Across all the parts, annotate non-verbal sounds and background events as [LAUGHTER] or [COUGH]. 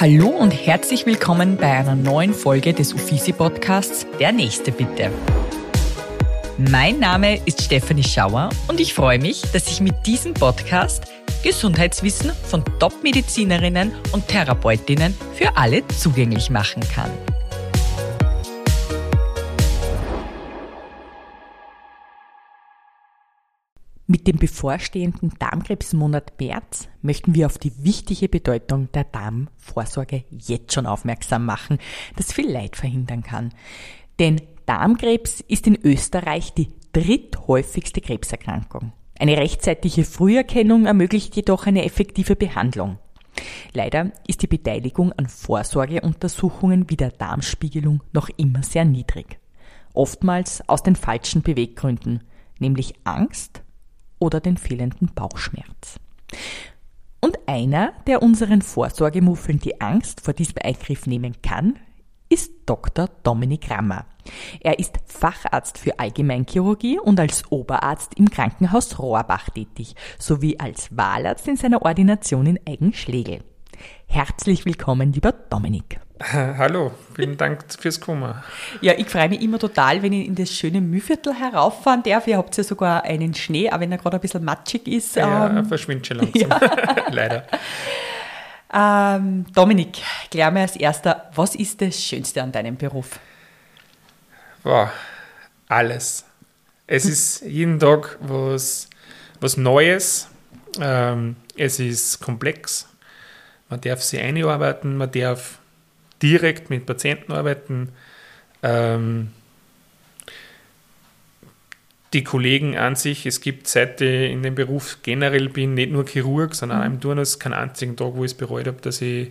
Hallo und herzlich willkommen bei einer neuen Folge des Uffizi Podcasts Der Nächste bitte. Mein Name ist Stefanie Schauer und ich freue mich, dass ich mit diesem Podcast Gesundheitswissen von Top-Medizinerinnen und Therapeutinnen für alle zugänglich machen kann. Mit dem bevorstehenden Darmkrebsmonat März möchten wir auf die wichtige Bedeutung der Darmvorsorge jetzt schon aufmerksam machen, das viel Leid verhindern kann. Denn Darmkrebs ist in Österreich die dritthäufigste Krebserkrankung. Eine rechtzeitige Früherkennung ermöglicht jedoch eine effektive Behandlung. Leider ist die Beteiligung an Vorsorgeuntersuchungen wie der Darmspiegelung noch immer sehr niedrig. Oftmals aus den falschen Beweggründen, nämlich Angst oder den fehlenden Bauchschmerz. Und einer, der unseren Vorsorgemuffeln die Angst vor diesem Eingriff nehmen kann, ist Dr. Dominik Rammer. Er ist Facharzt für Allgemeinchirurgie und als Oberarzt im Krankenhaus Rohrbach tätig, sowie als Wahlarzt in seiner Ordination in Eigenschlegel. Herzlich willkommen, lieber Dominik. [LAUGHS] Hallo, vielen Dank fürs Kommen. Ja, ich freue mich immer total, wenn ich in das schöne Mühviertel herauffahren darf. Ihr habt ja sogar einen Schnee, auch wenn er gerade ein bisschen matschig ist. Ja, ähm, er verschwindet schon langsam. [LAUGHS] Ja. [LAUGHS] Leider. Ähm, Dominik, klär mir als erster, was ist das Schönste an deinem Beruf? Boah, alles. Es ist jeden Tag was, was Neues. Ähm, es ist komplex. Man darf sich einarbeiten, man darf direkt mit Patienten arbeiten. Ähm, die Kollegen an sich, es gibt seit ich in dem Beruf generell bin, nicht nur Chirurg, sondern mhm. auch im Turnus, keinen einzigen Tag, wo ich es bereut habe, dass ich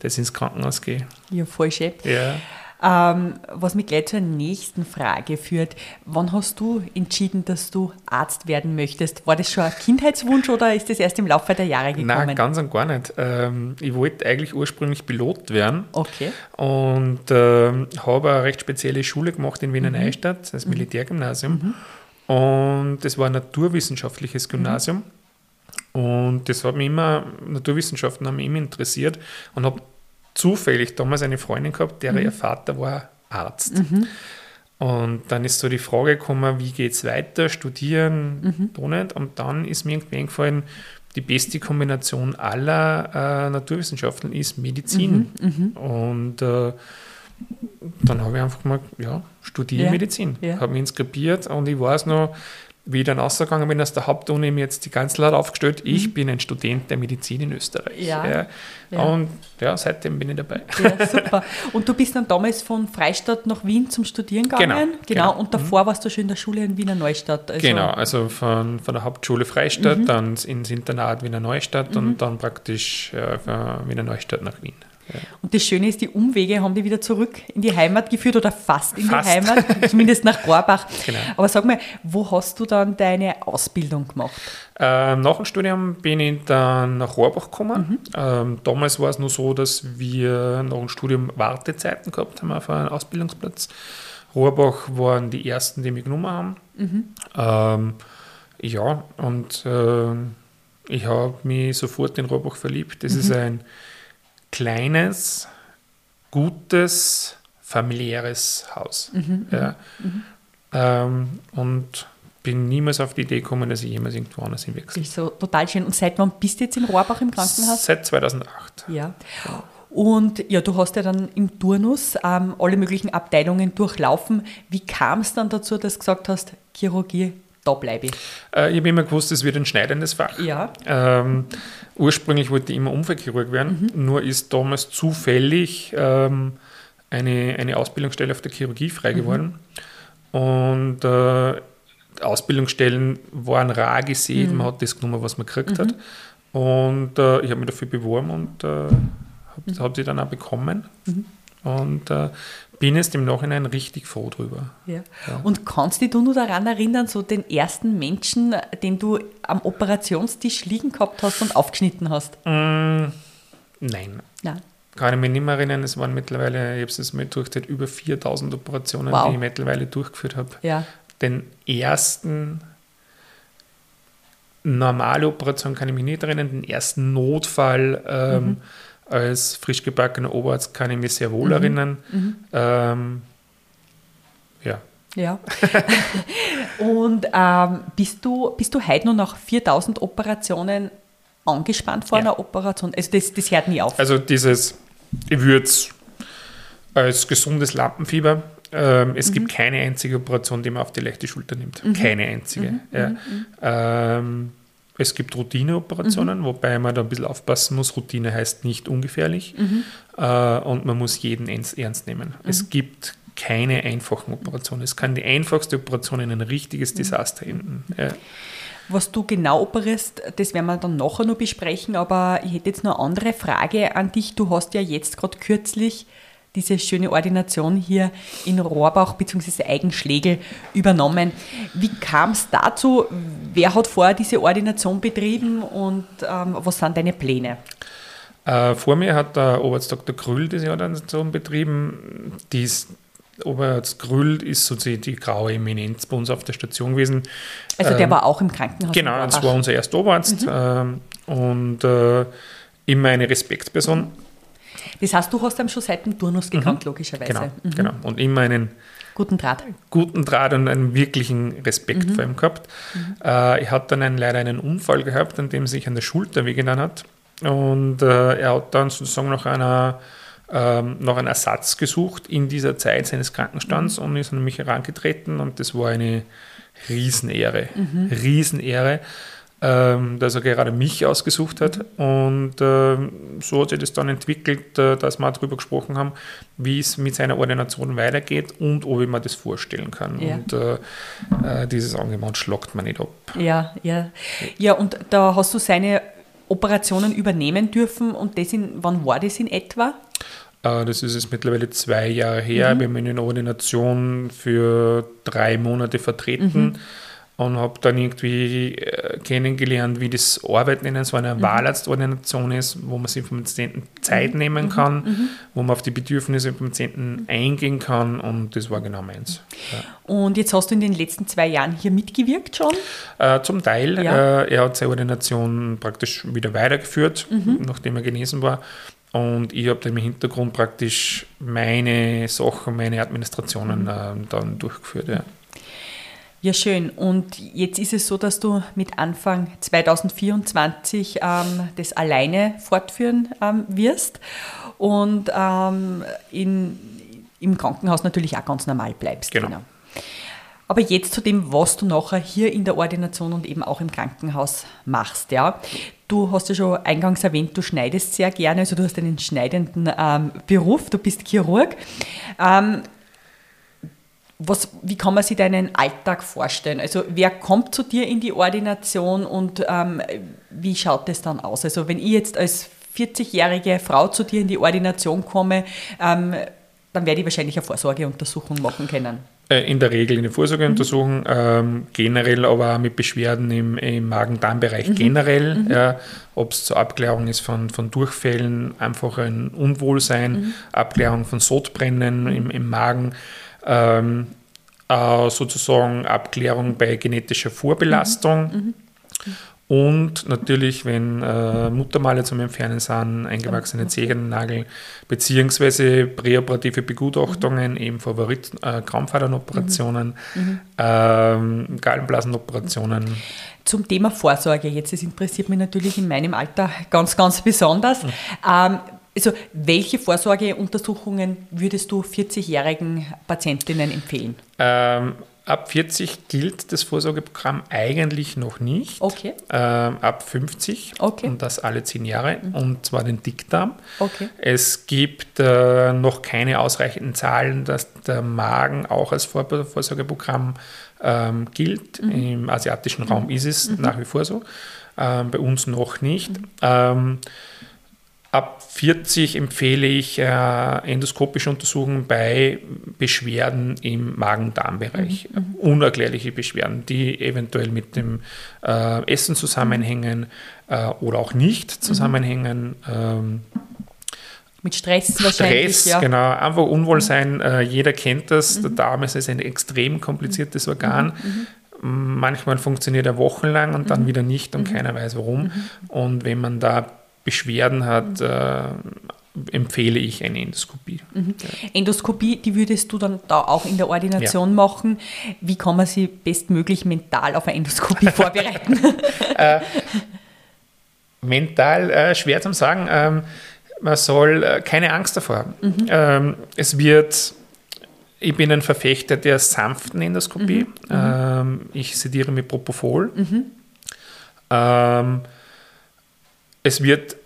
das ins Krankenhaus gehe. Ja, voll schön. Ja. Ähm, was mich gleich zur nächsten Frage führt. Wann hast du entschieden, dass du Arzt werden möchtest? War das schon ein Kindheitswunsch oder ist das erst im Laufe der Jahre gekommen? Nein, ganz und gar nicht. Ähm, ich wollte eigentlich ursprünglich Pilot werden. Okay. Und äh, habe eine recht spezielle Schule gemacht in Wiener mhm. Neustadt, das mhm. Militärgymnasium. Mhm. Und das war ein naturwissenschaftliches mhm. Gymnasium. Und das hat mich immer, Naturwissenschaften haben mich immer interessiert und habe zufällig damals eine Freundin gehabt, deren mhm. ihr Vater war Arzt. Mhm. Und dann ist so die Frage gekommen, wie geht es weiter, studieren, mhm. nicht. Und dann ist mir irgendwie eingefallen, die beste Kombination aller äh, Naturwissenschaften ist Medizin. Mhm. mhm. Und äh, dann habe ich einfach mal, ja, studiere ja. Medizin. Ja. Habe mich inskribiert und ich weiß noch, wie ich dann ausgegangen bin aus der Hauptuni, mir jetzt die Kanzler aufgestellt, mhm. ich bin ein Student der Medizin in Österreich. Ja. ja. ja. Und ja, seitdem bin ich dabei. Ja, [LAUGHS] super. Und du bist dann damals von Freistadt nach Wien zum Studieren gegangen? Genau. genau. genau. Und davor mhm. warst du schon in der Schule in Wiener Neustadt? Also genau, also von, von der Hauptschule Freistadt, mhm. dann ins Internat Wiener Neustadt und mhm. dann praktisch äh, von Wiener Neustadt nach Wien. Und das Schöne ist, die Umwege haben die wieder zurück in die Heimat geführt oder fast in fast. die Heimat, [LAUGHS] zumindest nach Rohrbach. Genau. Aber sag mal, wo hast du dann deine Ausbildung gemacht? Ähm, nach dem Studium bin ich dann nach Rohrbach gekommen. Mhm. Ähm, damals war es nur so, dass wir nach dem Studium Wartezeiten gehabt haben auf einen Ausbildungsplatz. Rohrbach waren die ersten, die mich genommen haben. Mhm. Ähm, ja, und äh, ich habe mich sofort in Rohrbach verliebt. Das mhm. ist ein kleines, gutes, familiäres Haus. Mhm, ja. Mhm. Ähm, und bin niemals auf die Idee gekommen, dass ich jemals irgendwo anders hinwechsel. Ist so total schön. Und seit wann bist du jetzt in Rohrbach im Krankenhaus? Seit 2008. Ja. Und ja, du hast ja dann im Turnus ähm, alle möglichen Abteilungen durchlaufen. Wie kam es dann dazu, dass du gesagt hast, Chirurgie da bleibe ich? Äh, ich habe immer gewusst, es wird ein schneidendes Fach. Ja. Ähm, ursprünglich wollte ich immer Unfallchirurg werden, mhm. nur ist damals zufällig ähm, eine, eine Ausbildungsstelle auf der Chirurgie frei mhm. geworden. Mhm. Und äh, Ausbildungsstellen waren rar gesehen, mhm. man hat das genommen, was man gekriegt hat. Mhm. Und äh, ich habe mich dafür beworben und äh, habe mhm. sie dann auch bekommen. Und äh, bin jetzt im Nachhinein richtig froh drüber. Ja. ja. Und kannst du dich nur daran erinnern, so den ersten Menschen, den du am Operationstisch liegen gehabt hast und aufgeschnitten hast? Mm, nein. Nein. Kann ich mich nicht mehr erinnern, es waren mittlerweile, ich habe es mal durchgezählt, über 4000 Operationen, wow. die ich mittlerweile durchgeführt habe. Ja. Den ersten normale Operation kann ich mich nicht erinnern, den ersten Notfall ähm, mhm als frisch gebackener Oberarzt kann ich mich sehr wohl erinnern. Ähm, ja. Ja. [LAUGHS] und ähm, bist, du, bist du heute noch nach 4000 Operationen angespannt vor Ja. einer Operation? Also das, das hört nie auf. Also dieses, ich würde es als gesundes Lampenfieber, ähm, es gibt keine einzige Operation, die man auf die leichte Schulter nimmt. Keine einzige. ja. Ähm, es gibt Routineoperationen, wobei man da ein bisschen aufpassen muss. Routine heißt nicht ungefährlich äh, und man muss jeden ernst, ernst nehmen. Es gibt keine einfachen Operationen. Es kann die einfachste Operation in ein richtiges Desaster enden. Ja. Was du genau operierst, das werden wir dann nachher noch besprechen, aber ich hätte jetzt noch eine andere Frage an dich. Du hast ja jetzt gerade kürzlich diese schöne Ordination hier in Rohrbach bzw. Eigenschlegel übernommen. Wie kam es dazu? Wer hat vorher diese Ordination betrieben und ähm, was sind deine Pläne? Äh, vor mir hat der Oberarzt Dr. Grüll diese Organisation betrieben. Dies, Oberarzt Grüll ist sozusagen die graue Eminenz bei uns auf der Station gewesen. Also der Ähm, war auch im Krankenhaus. Genau, das war unser erster Oberarzt ähm, und äh, immer eine Respektsperson. Das heißt, du hast ihn schon seit dem Turnus gekannt, logischerweise. Genau, Mhm. genau. Und immer einen Guten Draht. guten Draht und einen wirklichen Respekt vor ihm gehabt. Äh, er hat dann einen, leider einen Unfall gehabt, an dem sich an der Schulter wehgetan hat. Und äh, er hat dann sozusagen nach einer ähm, nach einem Ersatz gesucht in dieser Zeit seines Krankenstands und ist an mich herangetreten und das war eine Riesenehre. Riesenehre, ähm, dass er gerade mich ausgesucht hat. Und ähm, so hat sich das dann entwickelt, äh, dass wir darüber gesprochen haben, wie es mit seiner Ordination weitergeht und ob ich mir das vorstellen kann. Ja. Und äh, äh, dieses Angebot schlagt man nicht ab. Ja, ja. Ja, und da hast du seine Operationen übernehmen dürfen und das in, wann war das in etwa? Äh, Das ist jetzt mittlerweile zwei Jahre her. Wir haben ihn in der Ordination für drei Monate vertreten und habe dann irgendwie äh, kennengelernt, wie das Arbeiten in so einer Wahlarztordination ist, wo man sich vom Patienten Zeit nehmen kann, wo man auf die Bedürfnisse vom Patienten eingehen kann und das war genau meins. Und jetzt hast du in den letzten zwei Jahren hier mitgewirkt schon. Äh, zum Teil, Ja. äh, er hat seine Ordination praktisch wieder weitergeführt, nachdem er genesen war. Und ich habe dann im Hintergrund praktisch meine Sachen, meine Administrationen äh, dann durchgeführt. Ja. Ja, schön. Und jetzt ist es so, dass du mit Anfang 2024 ähm, das alleine fortführen ähm, wirst und ähm, in, im Krankenhaus natürlich auch ganz normal bleibst. Genau. Aber jetzt zu dem, was du nachher hier in der Ordination und eben auch im Krankenhaus machst. Ja. Du hast ja schon eingangs erwähnt, du schneidest sehr gerne, also du hast einen schneidenden ähm, Beruf, du bist Chirurg. Was, wie kann man sich deinen Alltag vorstellen? Also wer kommt zu dir in die Ordination und ähm, wie schaut das dann aus? Also wenn ich jetzt als 40-jährige Frau zu dir in die Ordination komme, ähm, dann werde ich wahrscheinlich eine Vorsorgeuntersuchung machen können. Äh, In der Regel in der Vorsorgeuntersuchung, ähm, generell aber auch mit Beschwerden im, im Magen-Darm-Bereich generell, ja, ob es zur Abklärung ist von, von Durchfällen, einfach ein Unwohlsein, Abklärung von Sodbrennen im, im Magen, ähm, äh, sozusagen Abklärung bei genetischer Vorbelastung. Und natürlich, wenn äh, Muttermale zum Entfernen sind, eingewachsene Zehennagel, beziehungsweise präoperative Begutachtungen, eben Favorit, äh, Krampfadernoperationen, ähm, Gallenblasenoperationen. Zum Thema Vorsorge, jetzt, das interessiert mich natürlich in meinem Alter ganz, ganz besonders. Ähm, also, welche Vorsorgeuntersuchungen würdest du 40-jährigen Patientinnen empfehlen? Ähm, ab 40 gilt das Vorsorgeprogramm eigentlich noch nicht. Okay. Ähm, ab 50 Okay. und das alle 10 Jahre und zwar den Dickdarm. Okay. Es gibt äh, noch keine ausreichenden Zahlen, dass der Magen auch als Vor Vorsorgeprogramm ähm, gilt. Im asiatischen Raum ist es nach wie vor so, ähm, bei uns noch nicht. Ab 40 empfehle ich äh, endoskopische Untersuchungen bei Beschwerden im Magen-Darm-Bereich. Unerklärliche Beschwerden, die eventuell mit dem äh, Essen zusammenhängen äh, oder auch nicht zusammenhängen. Ähm, Mit Stress, wahrscheinlich. Stress, ja. genau, einfach Unwohlsein. Äh, jeder kennt das. Der Darm ist ein extrem kompliziertes Organ. Manchmal funktioniert er wochenlang und dann wieder nicht und keiner weiß warum. Und wenn man da Beschwerden hat, äh, empfehle ich eine Endoskopie. Mhm. Ja. Endoskopie, die würdest du dann da auch in der Ordination ja. machen. Wie kann man sie bestmöglich mental auf eine Endoskopie [LAUGHS] vorbereiten? äh, mental äh, schwer zu sagen. Ähm, man soll äh, keine Angst davor haben. Mhm. Ähm, es wird ich bin ein Verfechter der sanften Endoskopie. Mhm. Ähm, ich sediere mit Propofol. Mhm. Ähm, es wird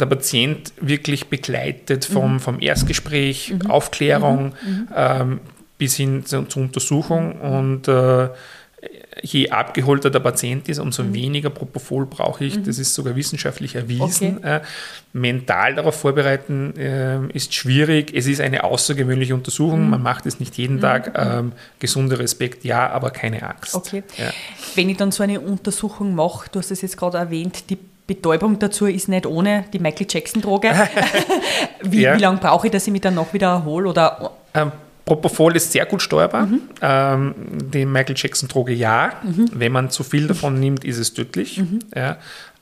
der Patient wirklich begleitet vom, mhm. vom Erstgespräch, mhm. Aufklärung mhm. Mhm. ähm, bis hin zur, zur Untersuchung und äh, je abgeholter der Patient ist, umso mhm. weniger Propofol brauche ich. Mhm. Das ist sogar wissenschaftlich erwiesen. Okay. Äh, mental darauf vorbereiten äh, ist schwierig. Es ist eine außergewöhnliche Untersuchung. Man macht es nicht jeden. Tag. Ähm, gesunder Respekt, ja, aber keine Angst. Okay. Ja. Wenn ich dann so eine Untersuchung mache, du hast es jetzt gerade erwähnt, die Betäubung dazu ist nicht ohne die Michael Jackson-Droge. [LAUGHS] wie, ja. wie lange brauche ich, dass ich mich dann noch wieder erhole? Oder ähm, Propofol ist sehr gut steuerbar. Mhm. Ähm, die Michael Jackson-Droge ja. Mhm. Wenn man zu viel davon nimmt, ist es tödlich. Mhm. Ja.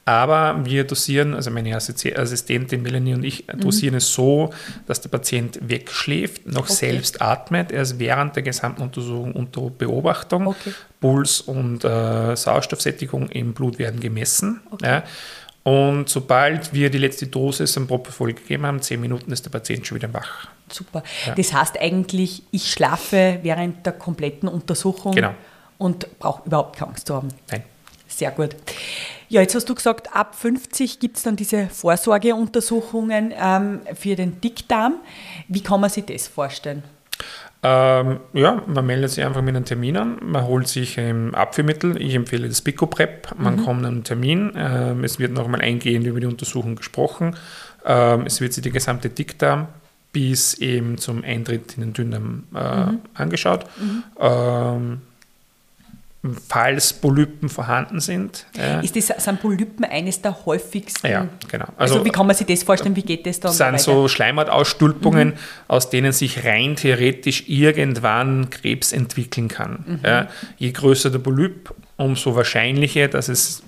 Aber wir dosieren, also meine Assistentin Melanie und ich mhm. dosieren es so, dass der Patient wegschläft, noch okay. selbst atmet. Er ist während der gesamten Untersuchung unter Beobachtung. Okay. Puls und äh, Sauerstoffsättigung im Blut werden gemessen. Okay. Ja. Und sobald wir die letzte Dosis am Propofol gegeben haben, zehn Minuten ist der Patient schon wieder wach. Super. Ja. Das heißt eigentlich, ich schlafe während der kompletten Untersuchung genau. und brauche überhaupt keine Angst zu haben. Nein. Sehr gut. Ja, jetzt hast du gesagt, ab 50 gibt es dann diese Vorsorgeuntersuchungen ähm, für den Dickdarm. Wie kann man sich das vorstellen? Ähm, ja, man meldet sich einfach mit einem Termin an, man holt sich ein Abführmittel, ich empfehle das Pico-Prep, man mhm. kommt an einen Termin, ähm, es wird nochmal eingehend über die Untersuchung gesprochen, ähm, es wird sich die gesamte Dickdarm bis eben zum Eintritt in den Dünndarm äh, mhm. angeschaut. Mhm. Falls Polypen vorhanden sind. Ist das, sind Polypen eines der häufigsten? Ja, genau. Also, also wie kann man sich das vorstellen? Wie geht das dann? Das sind weiter? so Schleimhautausstülpungen, mhm. aus denen sich rein theoretisch irgendwann Krebs entwickeln kann. Mhm. Ja, je größer der Polyp, umso wahrscheinlicher, dass es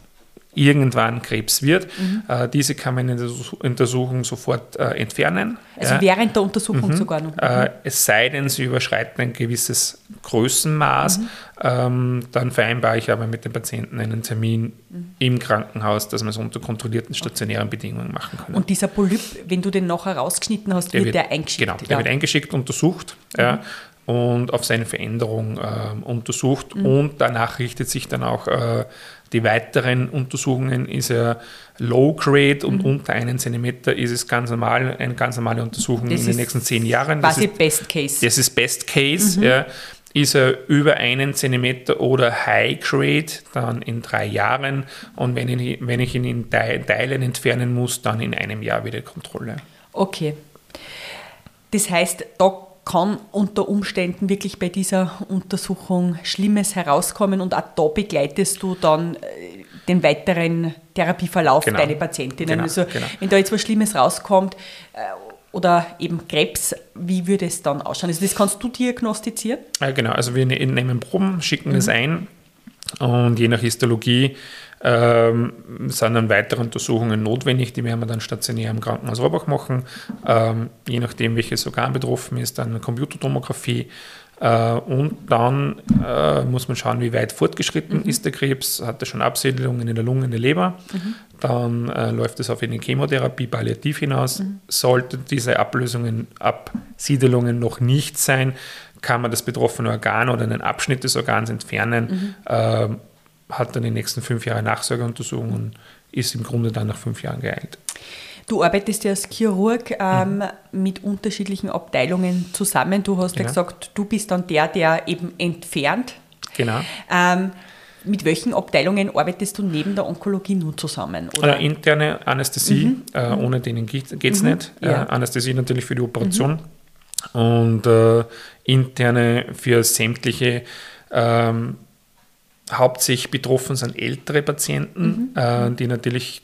irgendwann Krebs wird. Mhm. Äh, diese kann man in der Untersuchung sofort äh, entfernen. Also ja. während der Untersuchung mhm. sogar noch. Äh, mhm. es sei denn, sie überschreiten ein gewisses Größenmaß, mhm. ähm, dann vereinbare ich aber mit dem Patienten einen Termin mhm. im Krankenhaus, dass wir es unter kontrollierten stationären okay. Bedingungen machen können. Und dieser Polyp, wenn du den nachher rausgeschnitten hast, der wird, der eingeschickt? Genau, der ja. wird eingeschickt, untersucht. Ja mhm. und auf seine Veränderung äh, untersucht und danach richtet sich dann auch äh, die weiteren Untersuchungen ist er Low Grade und mhm. unter einen Zentimeter ist es ganz normal, eine ganz normale Untersuchung das in den nächsten zehn Jahren. Quasi das ist, Best Case. Das ist Best Case. Mhm. Ja. Ist er über einen Zentimeter oder High Grade, dann in drei Jahren. Und wenn ich, wenn ich ihn in Teilen entfernen muss, dann in einem Jahr wieder Kontrolle. Okay. Das heißt, da kann unter Umständen wirklich bei dieser Untersuchung Schlimmes herauskommen und auch da begleitest du dann äh, den weiteren Therapieverlauf genau. deiner Patientinnen. Genau, also genau. wenn da jetzt was Schlimmes rauskommt äh, oder eben Krebs, wie würde es dann ausschauen? Also das kannst du diagnostizieren? Ja, genau, also wir ne-, nehmen Proben, schicken mhm. es ein und je nach Histologie ähm, sind dann weitere Untersuchungen notwendig, die werden wir dann stationär im Krankenhaus Rohrbach machen. Ähm, je nachdem, welches Organ betroffen ist, dann eine Computertomographie. Äh, und dann äh, muss man schauen, wie weit fortgeschritten mhm. ist der Krebs, hat er schon Absiedelungen in der Lunge, in der Leber. Mhm. Dann äh, läuft es auf eine Chemotherapie palliativ hinaus. Mhm. Sollten diese Ablösungen, Absiedelungen noch nicht sein, kann man das betroffene Organ oder einen Abschnitt des Organs entfernen. Mhm. Hat dann die nächsten fünf Jahre Nachsorgeuntersuchung und ist im Grunde dann nach fünf Jahren geheilt. Du arbeitest ja als Chirurg ähm, mhm. mit unterschiedlichen Abteilungen zusammen. Du hast genau. ja gesagt, du bist dann der, der eben entfernt. Genau. Ähm, mit welchen Abteilungen arbeitest du neben der Onkologie nun zusammen? Oder? Also interne Anästhesie, mhm. Äh, mhm. ohne denen geht es mhm. nicht. Ja. Äh, Anästhesie natürlich für die Operation mhm. und äh, interne für sämtliche ähm, hauptsächlich betroffen sind ältere Patienten, mhm. äh, die natürlich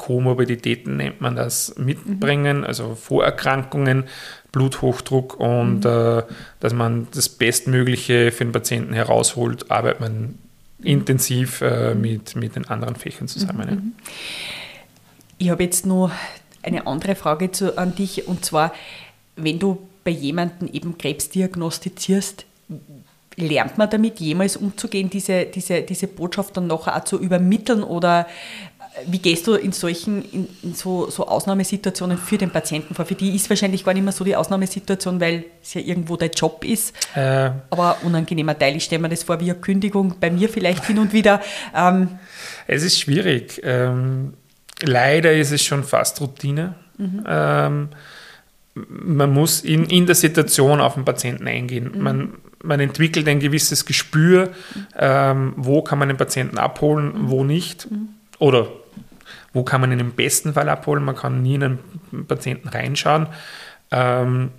Komorbiditäten nennt man das, mitbringen, mhm. also Vorerkrankungen, Bluthochdruck und mhm. äh, dass man das Bestmögliche für den Patienten herausholt, arbeitet man intensiv äh, mit, mit den anderen Fächern zusammen. Mhm. Ich habe jetzt noch eine andere Frage zu, an dich und zwar, wenn du bei jemandem eben Krebs diagnostizierst, lernt man damit jemals umzugehen, diese, diese, diese Botschaft dann nachher auch zu übermitteln oder wie gehst du in solchen, in, in so, so, Ausnahmesituationen für den Patienten vor? Für die ist wahrscheinlich gar nicht mehr so die Ausnahmesituation, weil es ja irgendwo der Job ist. Äh, Aber unangenehmer Teil, ich stelle mir das vor wie eine Kündigung, bei mir vielleicht hin und wieder. Ähm, es ist schwierig. Ähm, leider ist es schon fast Routine. Mhm. Ähm, man muss in, in der Situation auf den Patienten eingehen. Mhm. Man, man entwickelt ein gewisses Gespür, ähm, wo kann man den Patienten abholen, wo nicht. Oder wo kann man ihn im besten Fall abholen. Man kann nie in einen Patienten reinschauen. Ähm,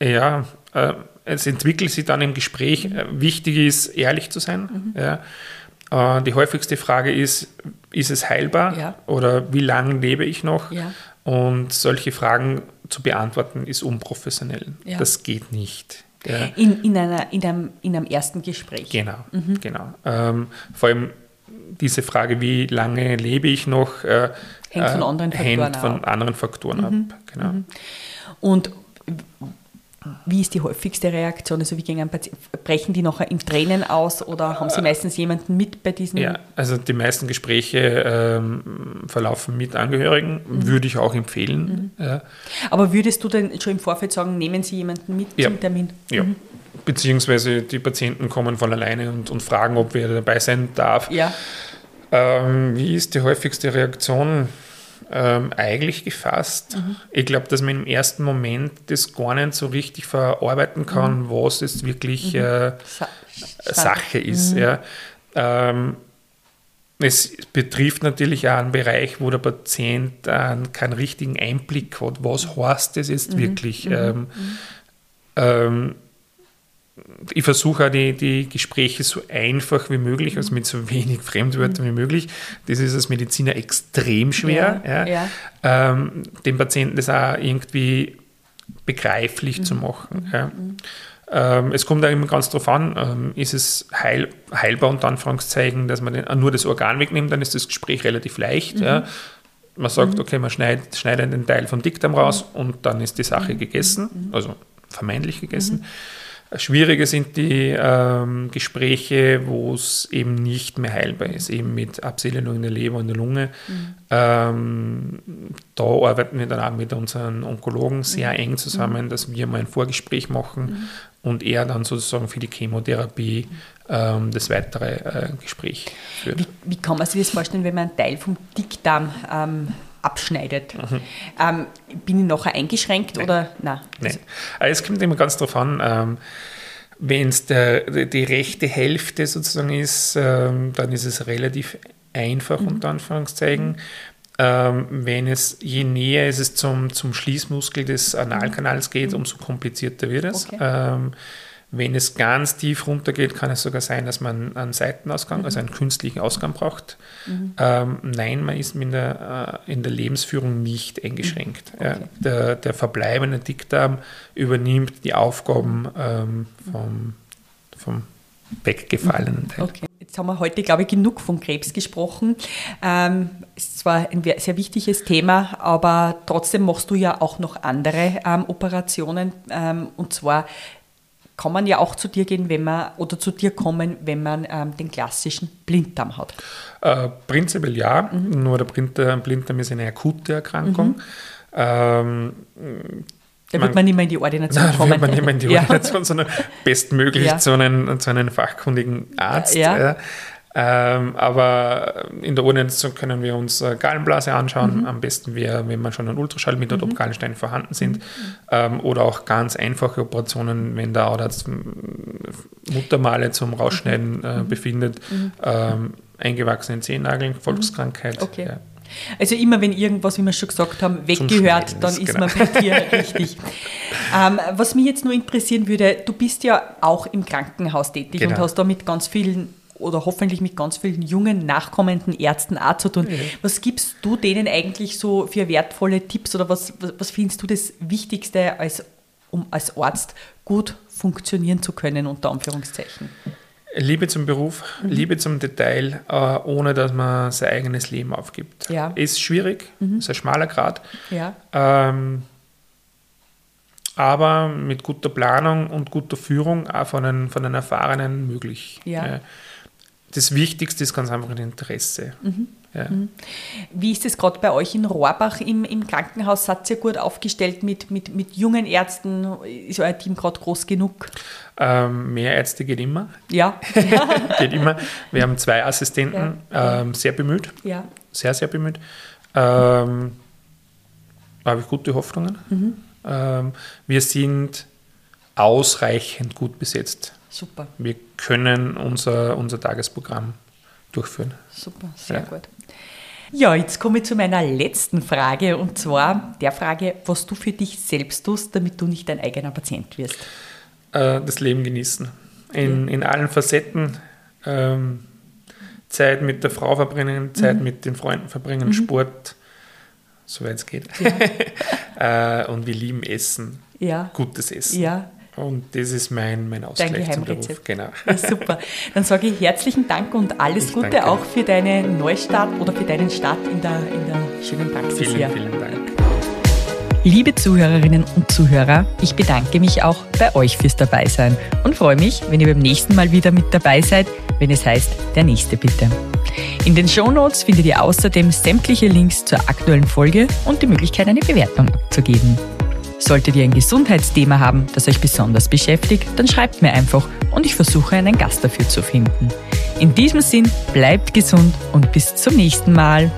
ja, äh, es entwickelt sich dann im Gespräch. Mhm. Wichtig ist, ehrlich zu sein. Mhm. Ja. Äh, die häufigste Frage ist, ist es heilbar ja. oder wie lange lebe ich noch? Ja. Und solche Fragen zu beantworten ist unprofessionell. Ja. Das geht nicht. Ja. In, in, einer, in, einem, in einem ersten Gespräch. Genau, mhm. genau. Ähm, vor allem diese Frage, wie lange lebe ich noch, äh, hängt von anderen Faktoren, hängt von anderen Faktoren mhm. ab. Genau. Mhm. Und wie ist die häufigste Reaktion? Also wie gehen brechen die nachher in Tränen aus oder haben Sie meistens jemanden mit bei diesen? Ja, also die meisten Gespräche ähm, verlaufen mit Angehörigen, mhm. würde ich auch empfehlen. Mhm. Ja. Aber würdest du denn schon im Vorfeld sagen, nehmen Sie jemanden mit ja. zum Termin? Ja. Mhm. Beziehungsweise die Patienten kommen von alleine und, und fragen, ob wer dabei sein darf. Ja. Ähm, wie ist die häufigste Reaktion? Ähm, eigentlich gefasst. Mhm. Ich glaube, dass man im ersten Moment das gar nicht so richtig verarbeiten kann, mhm. was jetzt wirklich mhm. äh, Sache ist. Mhm. Ja. Ähm, es betrifft natürlich auch einen Bereich, wo der Patient äh, keinen richtigen Einblick hat. Was heißt das jetzt mhm. wirklich? Mhm. Ähm, ähm ich versuche auch die, die Gespräche so einfach wie möglich, also mit so wenig Fremdwörtern wie möglich. Das ist als Mediziner extrem schwer, ja, ja. Ähm, dem Patienten das auch irgendwie begreiflich mhm. zu machen. Mhm. Ja. Mhm. Ähm, es kommt auch immer ganz darauf an, ähm, ist es heil, heilbar unter Anführungszeichen, dass man den, nur das Organ wegnimmt, dann ist das Gespräch relativ leicht. Mhm. Man sagt, mhm. okay, man schneidet, schneidet einen Teil vom Dickdarm raus mhm. und dann ist die Sache gegessen, also vermeintlich gegessen. Schwierige sind die ähm, Gespräche, wo es eben nicht mehr heilbar ist, eben mit Abseelung in der Leber und der Lunge. Mhm. Ähm, da arbeiten wir dann auch mit unseren Onkologen sehr mhm. eng zusammen, mhm. dass wir mal ein Vorgespräch machen mhm. und er dann sozusagen für die Chemotherapie ähm, das weitere äh, Gespräch führt. Wie, wie, kann man sich das vorstellen, wenn man einen Teil vom Dickdarm ähm, abschneidet. Mhm. Ähm, bin ich nachher eingeschränkt Nein. oder Nein. Nein. Also es kommt immer ganz darauf an. Ähm, wenn es die rechte Hälfte sozusagen ist, ähm, dann ist es relativ einfach, mhm. unter Anführungszeichen. Mhm. Ähm, wenn es, je näher es zum, zum Schließmuskel des Analkanals geht, mhm. umso komplizierter wird es. Okay. Ähm, wenn es ganz tief runtergeht, kann es sogar sein, dass man einen Seitenausgang, mhm. also einen künstlichen Ausgang braucht. Mhm. Ähm, nein, man ist in der, äh, in der Lebensführung nicht eingeschränkt. Mhm. Okay. Der, der, verbleibende Dickdarm übernimmt die Aufgaben ähm, vom, vom weggefallenen Teil. Okay. Jetzt haben wir heute, glaube ich, genug von Krebs gesprochen. Ähm, ist zwar ein sehr wichtiges Thema, aber trotzdem machst du ja auch noch andere ähm, Operationen. Ähm, und zwar kann man ja auch zu dir gehen, wenn man oder zu dir kommen, wenn man ähm, den klassischen Blinddarm hat? Äh, prinzipiell ja, mhm. nur der Blinddarm ist eine akute Erkrankung. Mhm. Ähm, da wird man nicht mehr in die Ordination nein, kommen. Da wird man nicht mehr in die [LAUGHS] Ordination, ja. sondern bestmöglich ja. zu, einem, zu einem fachkundigen Arzt. Ja. Ähm, aber in der Ordination können wir uns äh, Gallenblase anschauen. Mhm. Am besten wäre, wenn man schon einen Ultraschall mit mhm. ob Gallensteine vorhanden sind. Mhm. Ähm, oder auch ganz einfache Operationen, wenn der Arzt Muttermale zum Rausschneiden äh, mhm. befindet. Mhm. Ähm, eingewachsene Zehennageln, Volkskrankheit. Okay. Ja. Also immer wenn irgendwas, wie wir schon gesagt haben, weggehört, dann ist genau. man bei dir [LAUGHS] richtig. Ähm, was mich jetzt nur interessieren würde, du bist ja auch im Krankenhaus tätig genau. und hast da mit ganz vielen oder hoffentlich mit ganz vielen jungen, nachkommenden Ärzten auch zu tun. Mhm. Was gibst du denen eigentlich so für wertvolle Tipps oder was, was, was findest du das Wichtigste, als, um als Arzt gut funktionieren zu können, unter Anführungszeichen? Liebe zum Beruf, mhm. Liebe zum Detail, äh, ohne dass man sein eigenes Leben aufgibt. Ja. Ist schwierig, mhm. ist ein schmaler Grad. Ja. Ähm, aber mit guter Planung und guter Führung auch von den, von den Erfahrenen möglich. Ja. Das Wichtigste ist ganz einfach ein Interesse. Mhm. Ja. Mhm. Wie ist es gerade bei euch in Rohrbach im, im Krankenhaus? Seid ihr gut aufgestellt mit, mit, mit jungen Ärzten? Ist euer Team gerade groß genug? Ähm, mehr Ärzte geht immer. Ja. [LAUGHS] geht immer. Wir haben zwei Assistenten, ja. ähm, sehr bemüht. Ja. Sehr, sehr bemüht. Ähm, da habe ich gute Hoffnungen. Mhm. Ähm, wir sind ausreichend gut besetzt. Super. Wir können unser, unser Tagesprogramm durchführen. Super, sehr ja. gut. Ja, jetzt komme ich zu meiner letzten Frage und zwar der Frage, was du für dich selbst tust, damit du nicht dein eigener Patient wirst. Äh, das Leben genießen. In, in allen Facetten. Ähm, Zeit mit der Frau verbringen, Zeit mhm. mit den Freunden verbringen, mhm. Sport, soweit es geht. Ja. [LAUGHS] äh, und wir lieben Essen. Ja. Gutes Essen. Ja. Und das ist mein, mein Ausgleich zum Beruf. Genau. Ja, super. Dann sage ich herzlichen Dank und alles ich Gute danke. auch für deinen Neustart oder für deinen Start in der, in der schönen Praxis vielen, hier. Vielen Dank. Liebe Zuhörerinnen und Zuhörer, ich bedanke mich auch bei euch fürs Dabeisein und freue mich, wenn ihr beim nächsten Mal wieder mit dabei seid, wenn es heißt, der nächste bitte. In den Shownotes findet ihr außerdem sämtliche Links zur aktuellen Folge und die Möglichkeit, eine Bewertung abzugeben. Solltet ihr ein Gesundheitsthema haben, das euch besonders beschäftigt, dann schreibt mir einfach und ich versuche einen Gast dafür zu finden. In diesem Sinn, bleibt gesund und bis zum nächsten Mal.